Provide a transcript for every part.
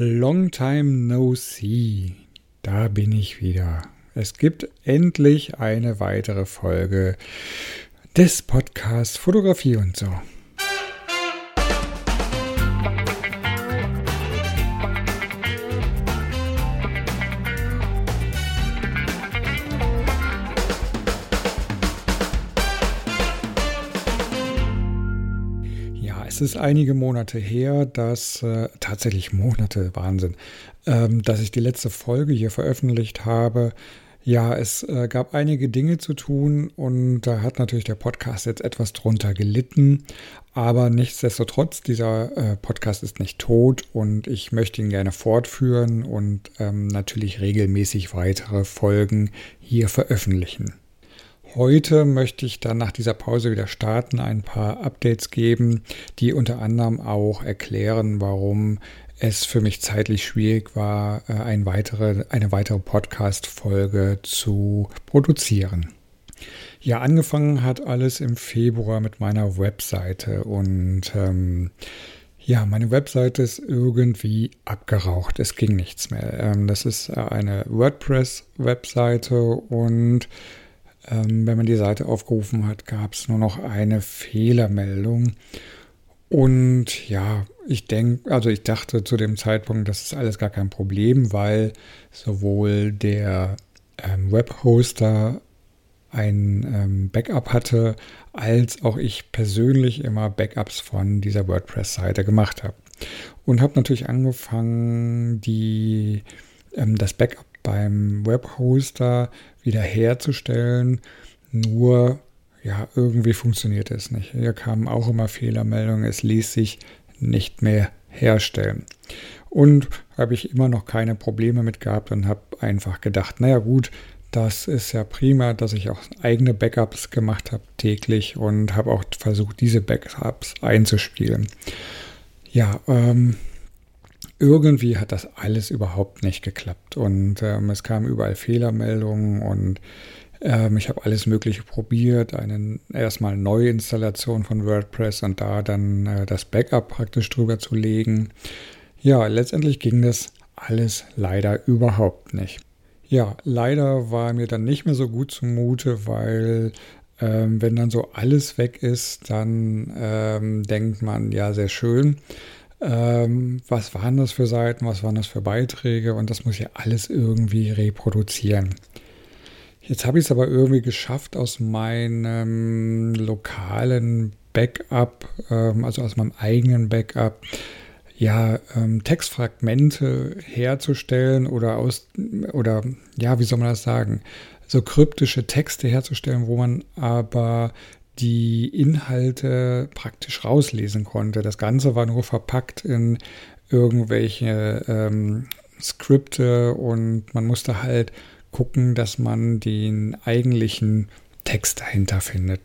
Long time no see. Da bin ich wieder. Es gibt endlich eine weitere Folge des Podcasts Fotografie und so. Es ist einige Monate her, dass äh, tatsächlich Monate, Wahnsinn, ähm, dass ich die letzte Folge hier veröffentlicht habe. Ja, es äh, gab einige Dinge zu tun und da hat natürlich der Podcast jetzt etwas drunter gelitten. Aber nichtsdestotrotz, dieser äh, Podcast ist nicht tot und ich möchte ihn gerne fortführen und ähm, natürlich regelmäßig weitere Folgen hier veröffentlichen. Heute möchte ich dann nach dieser Pause wieder starten, ein paar Updates geben, die unter anderem auch erklären, warum es für mich zeitlich schwierig war, äh, eine weitere, eine weitere Podcast-Folge zu produzieren. Ja, angefangen hat alles im Februar mit meiner Webseite und ähm, ja, meine Webseite ist irgendwie abgeraucht. Es ging nichts mehr. Ähm, das ist eine WordPress-Webseite und ähm, wenn man die Seite aufgerufen hat, gab es nur noch eine Fehlermeldung. Und ja, ich denke, also ich dachte zu dem Zeitpunkt, das ist alles gar kein Problem, weil sowohl der ähm, Webhoster ein ähm, Backup hatte, als auch ich persönlich immer Backups von dieser WordPress-Seite gemacht habe. Und habe natürlich angefangen, die, ähm, das Backup beim Webhoster wiederherzustellen. Nur, ja, irgendwie funktioniert es nicht. Hier kamen auch immer Fehlermeldungen. Es ließ sich nicht mehr herstellen. Und habe ich immer noch keine Probleme mit gehabt und habe einfach gedacht, naja gut, das ist ja prima, dass ich auch eigene Backups gemacht habe täglich und habe auch versucht, diese Backups einzuspielen. Ja, ähm, irgendwie hat das alles überhaupt nicht geklappt. Und ähm, es kamen überall Fehlermeldungen und ähm, ich habe alles Mögliche probiert. Eine erstmal Neuinstallation von WordPress und da dann äh, das Backup praktisch drüber zu legen. Ja, letztendlich ging das alles leider überhaupt nicht. Ja, leider war mir dann nicht mehr so gut zumute, weil ähm, wenn dann so alles weg ist, dann ähm, denkt man, ja, sehr schön ähm, was waren das für Seiten, was waren das für Beiträge und das muss ja alles irgendwie reproduzieren. Jetzt habe ich es aber irgendwie geschafft, aus meinem lokalen Backup, ähm, also aus meinem eigenen Backup, ja, ähm, Textfragmente herzustellen oder aus, oder ja, wie soll man das sagen? So kryptische Texte herzustellen, wo man aber die Inhalte praktisch rauslesen konnte. Das Ganze war nur verpackt in irgendwelche ähm, Skripte und man musste halt gucken, dass man den eigentlichen Text dahinter findet.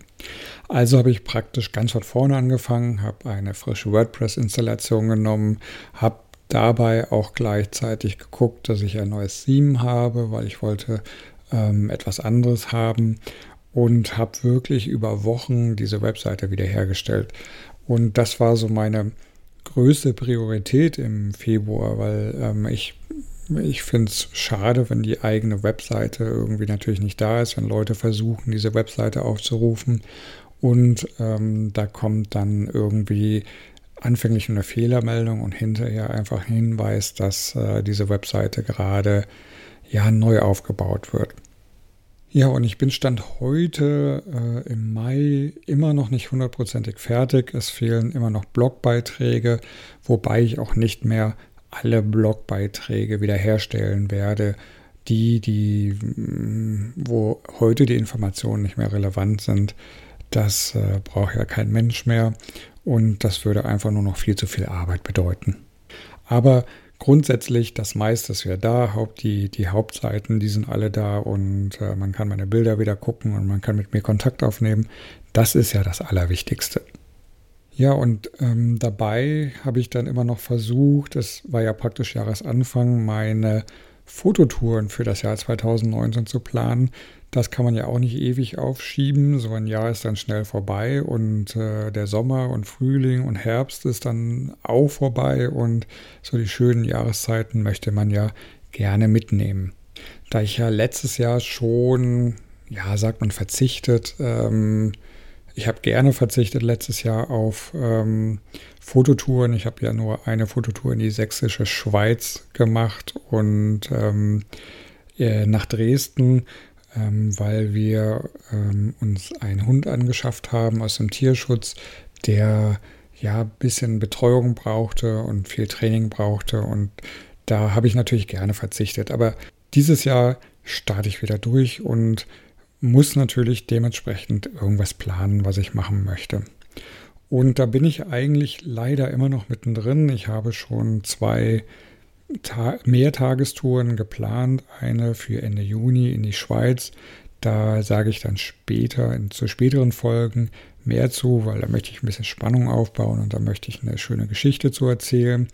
Also habe ich praktisch ganz von vorne angefangen, habe eine frische WordPress-Installation genommen, habe dabei auch gleichzeitig geguckt, dass ich ein neues Theme habe, weil ich wollte ähm, etwas anderes haben und habe wirklich über Wochen diese Webseite wiederhergestellt. Und das war so meine größte Priorität im Februar, weil ähm, ich, ich finde es schade, wenn die eigene Webseite irgendwie natürlich nicht da ist, wenn Leute versuchen, diese Webseite aufzurufen und ähm, da kommt dann irgendwie anfänglich eine Fehlermeldung und hinterher einfach ein Hinweis, dass äh, diese Webseite gerade ja neu aufgebaut wird. Ja, und ich bin Stand heute äh, im Mai immer noch nicht hundertprozentig fertig. Es fehlen immer noch Blogbeiträge, wobei ich auch nicht mehr alle Blogbeiträge wiederherstellen werde. Die, die, mm, wo heute die Informationen nicht mehr relevant sind, das äh, braucht ja kein Mensch mehr und das würde einfach nur noch viel zu viel Arbeit bedeuten. Aber grundsätzlich, das meiste ist ja da, Haupt, die, die Hauptseiten, die sind alle da und äh, man kann meine Bilder wieder gucken und man kann mit mir Kontakt aufnehmen. Das ist ja das Allerwichtigste. Ja, und ähm, dabei habe ich dann immer noch versucht, es war ja praktisch Jahresanfang, meine Fototouren für das Jahr 2019 zu planen. Das kann man ja auch nicht ewig aufschieben. So ein Jahr ist dann schnell vorbei und äh, der Sommer und Frühling und Herbst ist dann auch vorbei und so die schönen Jahreszeiten möchte man ja gerne mitnehmen. Da ich ja letztes Jahr schon, ja, sagt man, verzichtet, ähm, ich habe gerne verzichtet letztes Jahr auf ähm, Fototouren. Ich habe ja nur eine Fototour in die sächsische Schweiz gemacht und ähm, äh, nach Dresden ähm, weil wir ähm, uns einen Hund angeschafft haben aus dem Tierschutz, der ja ein bisschen Betreuung brauchte und viel Training brauchte. Und da habe ich natürlich gerne verzichtet. Aber dieses Jahr starte ich wieder durch und muss natürlich dementsprechend irgendwas planen, was ich machen möchte. Und da bin ich eigentlich leider immer noch mittendrin. Ich habe schon zwei Ta Mehrtagestouren geplant, eine für Ende Juni in die Schweiz. Da sage ich dann später, in, zu späteren Folgen mehr zu, weil da möchte ich ein bisschen Spannung aufbauen und da möchte ich eine schöne Geschichte zu erzählen.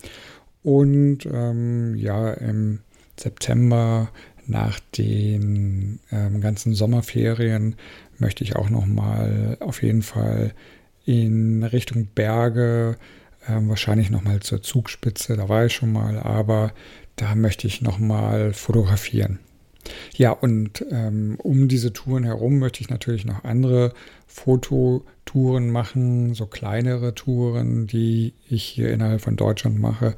Und ähm, ja, im September nach den ähm, ganzen Sommerferien möchte ich auch noch mal auf jeden Fall in Richtung Berge ähm, wahrscheinlich nochmal zur Zugspitze, da war ich schon mal, aber da möchte ich nochmal fotografieren. Ja, und ähm, um diese Touren herum möchte ich natürlich noch andere Fototouren machen, so kleinere Touren, die ich hier innerhalb von Deutschland mache.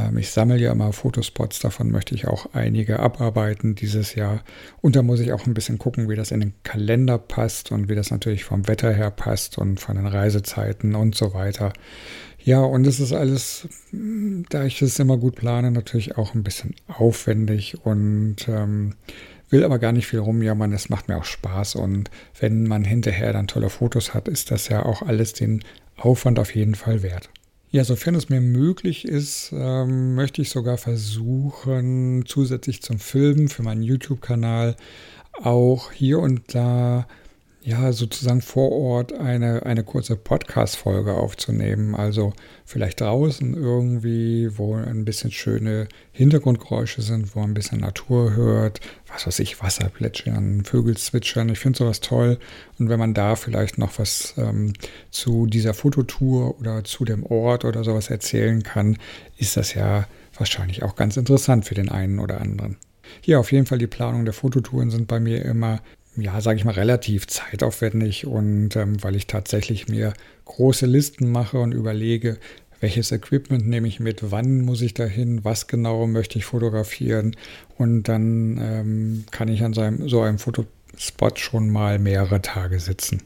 Ähm, ich sammle ja immer Fotospots, davon möchte ich auch einige abarbeiten dieses Jahr. Und da muss ich auch ein bisschen gucken, wie das in den Kalender passt und wie das natürlich vom Wetter her passt und von den Reisezeiten und so weiter. Ja, und es ist alles, da ich das immer gut plane, natürlich auch ein bisschen aufwendig und ähm, will aber gar nicht viel rumjammern. Es macht mir auch Spaß und wenn man hinterher dann tolle Fotos hat, ist das ja auch alles den Aufwand auf jeden Fall wert. Ja, sofern es mir möglich ist, ähm, möchte ich sogar versuchen, zusätzlich zum Filmen für meinen YouTube-Kanal auch hier und da ja, sozusagen vor Ort eine, eine kurze Podcast-Folge aufzunehmen. Also vielleicht draußen irgendwie, wo ein bisschen schöne Hintergrundgeräusche sind, wo man ein bisschen Natur hört, was weiß ich, Wasser plätschern, Vögel zwitschern. Ich finde sowas toll. Und wenn man da vielleicht noch was ähm, zu dieser Fototour oder zu dem Ort oder sowas erzählen kann, ist das ja wahrscheinlich auch ganz interessant für den einen oder anderen. Hier auf jeden Fall die Planung der Fototouren sind bei mir immer ja, sage ich mal, relativ zeitaufwendig und ähm, weil ich tatsächlich mir große Listen mache und überlege, welches Equipment nehme ich mit, wann muss ich dahin, was genau möchte ich fotografieren und dann ähm, kann ich an so einem, so einem Fotospot schon mal mehrere Tage sitzen.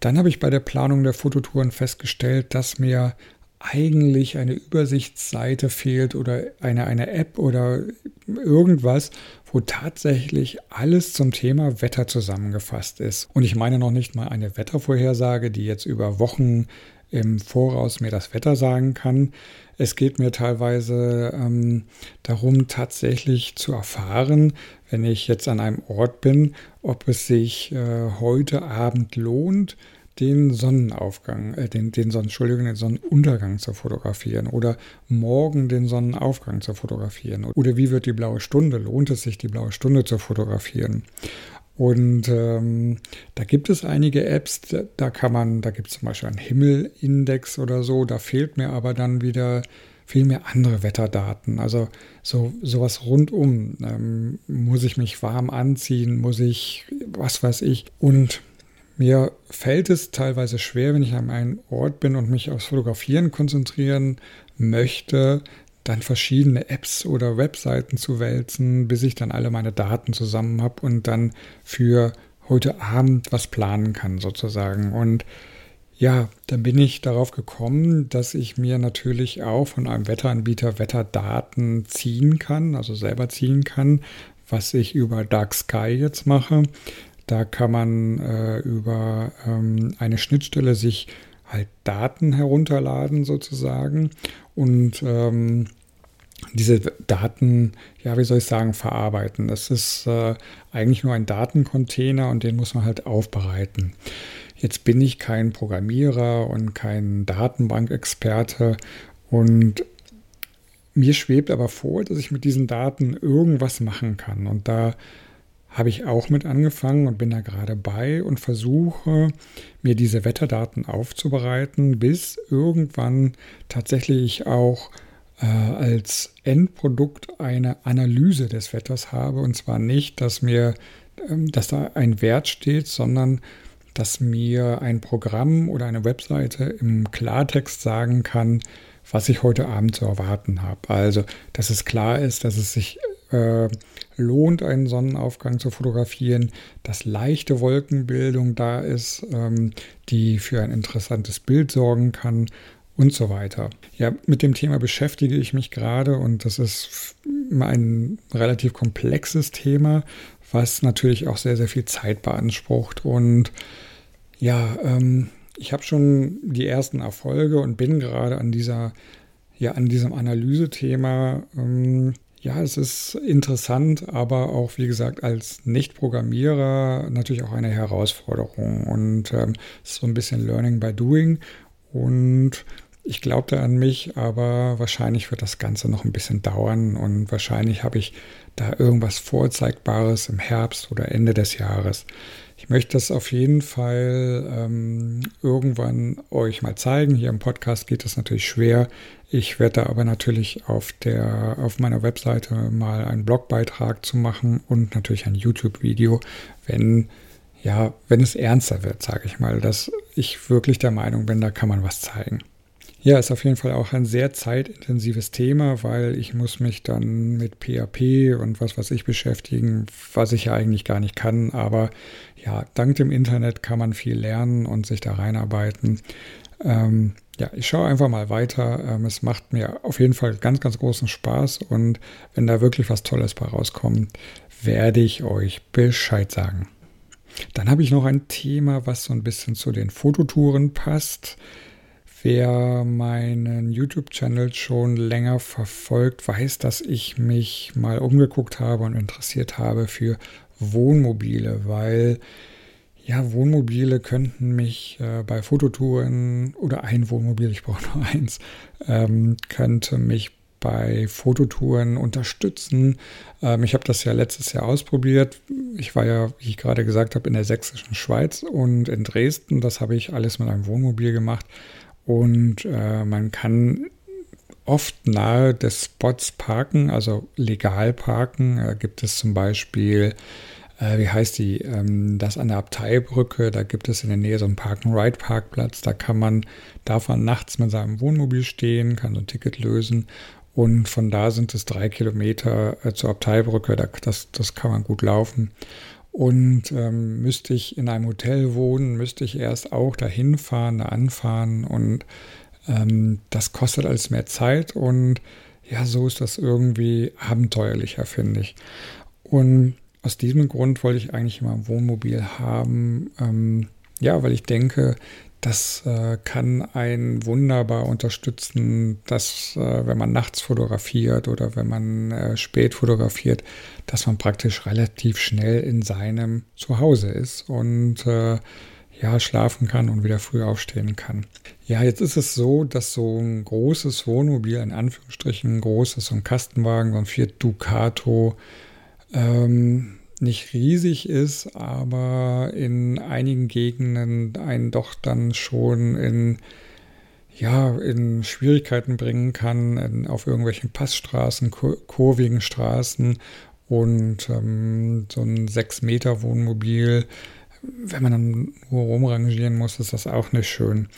Dann habe ich bei der Planung der Fototouren festgestellt, dass mir eigentlich eine Übersichtsseite fehlt oder eine, eine App oder irgendwas, wo tatsächlich alles zum Thema Wetter zusammengefasst ist. Und ich meine noch nicht mal eine Wettervorhersage, die jetzt über Wochen im Voraus mir das Wetter sagen kann. Es geht mir teilweise ähm, darum, tatsächlich zu erfahren, wenn ich jetzt an einem Ort bin, ob es sich äh, heute Abend lohnt, den Sonnenaufgang, äh, den, den Sonnen, Entschuldigung, den Sonnenuntergang zu fotografieren oder morgen den Sonnenaufgang zu fotografieren oder wie wird die blaue Stunde, lohnt es sich die blaue Stunde zu fotografieren. Und ähm, da gibt es einige Apps, da, kann man, da gibt es zum Beispiel einen Himmelindex oder so, da fehlt mir aber dann wieder viel mehr andere Wetterdaten. Also so sowas rundum. Ähm, muss ich mich warm anziehen? Muss ich, was weiß ich? Und mir fällt es teilweise schwer, wenn ich an einem Ort bin und mich aufs Fotografieren konzentrieren möchte, dann verschiedene Apps oder Webseiten zu wälzen, bis ich dann alle meine Daten zusammen habe und dann für heute Abend was planen kann sozusagen. Und ja, dann bin ich darauf gekommen, dass ich mir natürlich auch von einem Wetteranbieter Wetterdaten ziehen kann, also selber ziehen kann, was ich über Dark Sky jetzt mache. Da kann man äh, über ähm, eine Schnittstelle sich halt Daten herunterladen sozusagen und ähm, diese Daten, ja, wie soll ich sagen, verarbeiten. Das ist äh, eigentlich nur ein Datencontainer und den muss man halt aufbereiten. Jetzt bin ich kein Programmierer und kein Datenbankexperte und mir schwebt aber vor, dass ich mit diesen Daten irgendwas machen kann. Und da habe ich auch mit angefangen und bin da gerade bei und versuche mir diese Wetterdaten aufzubereiten, bis irgendwann tatsächlich auch äh, als Endprodukt eine Analyse des Wetters habe. Und zwar nicht, dass mir, ähm, dass da ein Wert steht, sondern dass mir ein Programm oder eine Webseite im Klartext sagen kann, was ich heute Abend zu erwarten habe. Also, dass es klar ist, dass es sich äh, lohnt, einen Sonnenaufgang zu fotografieren, dass leichte Wolkenbildung da ist, ähm, die für ein interessantes Bild sorgen kann und so weiter. Ja, mit dem Thema beschäftige ich mich gerade und das ist ein relativ komplexes Thema, was natürlich auch sehr, sehr viel Zeit beansprucht. Und ja, ähm, ich habe schon die ersten Erfolge und bin gerade an dieser, ja, an diesem Analysethema. Ähm, ja, es ist interessant, aber auch, wie gesagt, als Nicht-Programmierer natürlich auch eine Herausforderung. Und ähm, es ist so ein bisschen Learning by Doing. Und ich glaubte an mich, aber wahrscheinlich wird das Ganze noch ein bisschen dauern und wahrscheinlich habe ich da irgendwas Vorzeigbares im Herbst oder Ende des Jahres. Ich möchte das auf jeden Fall ähm, irgendwann euch mal zeigen. Hier im Podcast geht es natürlich schwer. Ich werde da aber natürlich auf der auf meiner Webseite mal einen Blogbeitrag zu machen und natürlich ein YouTube-Video, wenn ja, wenn es ernster wird, sage ich mal, dass ich wirklich der Meinung bin, da kann man was zeigen. Ja, ist auf jeden Fall auch ein sehr zeitintensives Thema, weil ich muss mich dann mit PHP und was weiß ich beschäftigen, was ich ja eigentlich gar nicht kann. Aber ja, dank dem Internet kann man viel lernen und sich da reinarbeiten. Ähm, ja, ich schaue einfach mal weiter. Ähm, es macht mir auf jeden Fall ganz, ganz großen Spaß und wenn da wirklich was Tolles bei rauskommt, werde ich euch Bescheid sagen. Dann habe ich noch ein Thema, was so ein bisschen zu den Fototouren passt. Wer meinen YouTube-Channel schon länger verfolgt, weiß, dass ich mich mal umgeguckt habe und interessiert habe für Wohnmobile, weil ja, Wohnmobile könnten mich äh, bei Fototouren oder ein Wohnmobil, ich brauche nur eins, ähm, könnte mich bei Fototouren unterstützen. Ähm, ich habe das ja letztes Jahr ausprobiert. Ich war ja, wie ich gerade gesagt habe, in der sächsischen Schweiz und in Dresden. Das habe ich alles mit einem Wohnmobil gemacht und äh, man kann oft nahe des Spots parken, also legal parken. Da gibt es zum Beispiel, äh, wie heißt die, ähm, das an der Abteibrücke, da gibt es in der Nähe so einen Park-and-Ride-Parkplatz. Da kann man, darf man nachts mit seinem Wohnmobil stehen, kann so ein Ticket lösen. Und von da sind es drei Kilometer äh, zur Abteibrücke. Da, das, das kann man gut laufen. Und ähm, müsste ich in einem Hotel wohnen, müsste ich erst auch dahin fahren, da anfahren und ähm, das kostet alles mehr Zeit und ja, so ist das irgendwie abenteuerlicher, finde ich. Und aus diesem Grund wollte ich eigentlich immer ein Wohnmobil haben, ähm, ja, weil ich denke, das äh, kann einen wunderbar unterstützen, dass äh, wenn man nachts fotografiert oder wenn man äh, spät fotografiert, dass man praktisch relativ schnell in seinem Zuhause ist und äh, ja, schlafen kann und wieder früh aufstehen kann. Ja, jetzt ist es so, dass so ein großes Wohnmobil, in Anführungsstrichen großes, so ein Kastenwagen, so ein Fiat Ducato, ähm, nicht riesig ist, aber in einigen Gegenden einen doch dann schon in ja, in Schwierigkeiten bringen kann, in, auf irgendwelchen Passstraßen, kur kurvigen Straßen und ähm, so ein 6-Meter-Wohnmobil, wenn man dann nur rumrangieren muss, ist das auch nicht schön.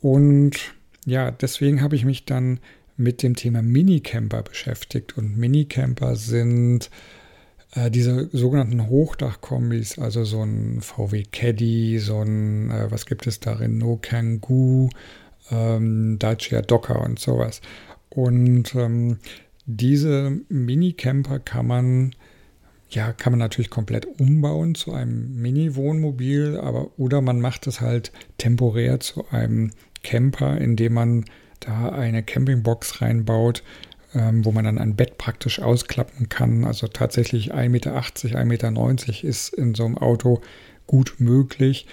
Und ja, deswegen habe ich mich dann mit dem Thema Minicamper beschäftigt. Und Minicamper sind äh, diese sogenannten Hochdachkombis, also so ein VW Caddy, so ein, äh, was gibt es da, Renault Kangoo, ähm, Dacia Docker und sowas. Und ähm, diese Mini-Camper kann man ja, kann man natürlich komplett umbauen zu einem Mini-Wohnmobil, aber oder man macht es halt temporär zu einem Camper, indem man da eine Campingbox reinbaut, wo man dann ein Bett praktisch ausklappen kann. Also tatsächlich 1,80 Meter, 1,90 Meter ist in so einem Auto gut möglich.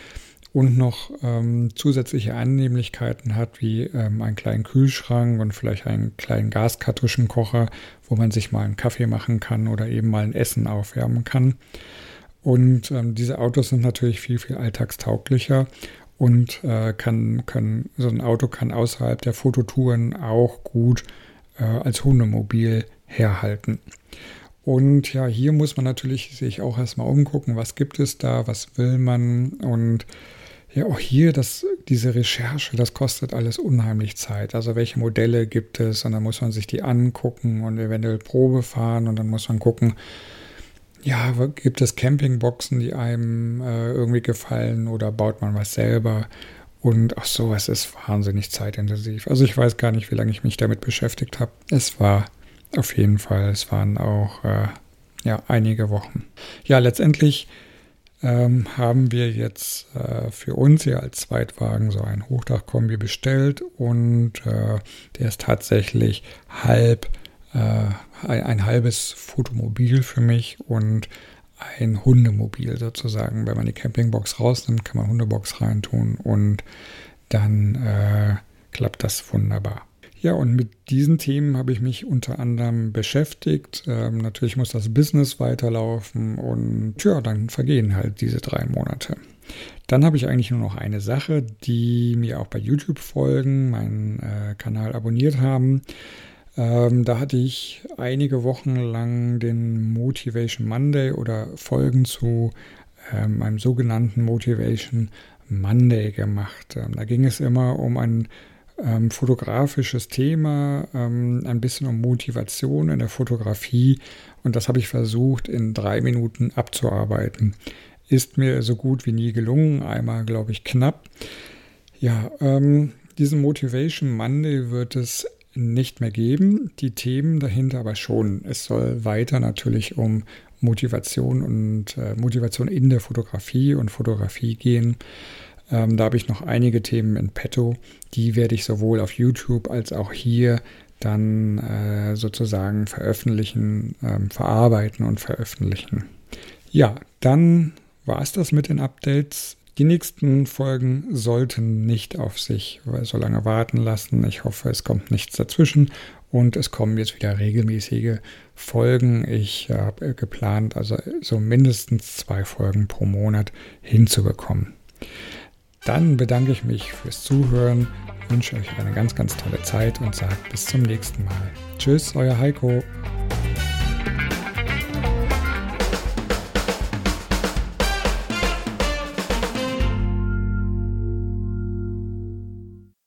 und noch ähm, zusätzliche Annehmlichkeiten hat, wie ähm, einen kleinen Kühlschrank und vielleicht einen kleinen Gaskartuschenkocher, wo man sich mal einen Kaffee machen kann oder eben mal ein Essen aufwärmen kann. Und ähm, diese Autos sind natürlich viel, viel alltagstauglicher und äh, kann, kann, so ein Auto kann außerhalb der Fototouren auch gut äh, als Hundemobil herhalten. Und ja, hier muss man natürlich sich auch erstmal umgucken, was gibt es da, was will man und ja, auch hier, das, diese Recherche, das kostet alles unheimlich Zeit. Also welche Modelle gibt es und dann muss man sich die angucken und eventuell Probe fahren und dann muss man gucken, ja, gibt es Campingboxen, die einem äh, irgendwie gefallen oder baut man was selber? Und auch sowas ist wahnsinnig zeitintensiv. Also ich weiß gar nicht, wie lange ich mich damit beschäftigt habe. Es war auf jeden Fall, es waren auch äh, ja, einige Wochen. Ja, letztendlich ähm, haben wir jetzt äh, für uns hier als Zweitwagen so einen Hochdachkombi bestellt und äh, der ist tatsächlich halb äh, ein, ein, halbes Fotomobil für mich und ein Hundemobil sozusagen. Wenn man die Campingbox rausnimmt, kann man Hundebox reintun und dann äh, klappt das wunderbar. Ja, und mit diesen Themen habe ich mich unter anderem beschäftigt. Ähm, natürlich muss das Business weiterlaufen und ja, dann vergehen halt diese drei Monate. Dann habe ich eigentlich nur noch eine Sache, die mir auch bei YouTube folgen, meinen äh, Kanal abonniert haben. Ähm, da hatte ich einige Wochen lang den Motivation Monday oder Folgen zu ähm, meinem sogenannten Motivation Monday gemacht. Ähm, da ging es immer um ein ähm, fotografisches Thema, ähm, ein bisschen um Motivation in der Fotografie und das habe ich versucht in drei Minuten abzuarbeiten. Ist mir so gut wie nie gelungen, einmal glaube ich knapp. Ja, ähm, diesen Motivation Monday wird es nicht mehr geben, die Themen dahinter aber schon. Es soll weiter natürlich um Motivation und äh, Motivation in der Fotografie und Fotografie gehen. Ähm, da habe ich noch einige Themen in petto. Die werde ich sowohl auf YouTube als auch hier dann äh, sozusagen veröffentlichen, ähm, verarbeiten und veröffentlichen. Ja, dann war es das mit den Updates. Die nächsten Folgen sollten nicht auf sich so lange warten lassen. Ich hoffe, es kommt nichts dazwischen und es kommen jetzt wieder regelmäßige Folgen. Ich habe geplant, also so mindestens zwei Folgen pro Monat hinzubekommen. Dann bedanke ich mich fürs Zuhören, wünsche euch eine ganz, ganz tolle Zeit und sage bis zum nächsten Mal. Tschüss, euer Heiko.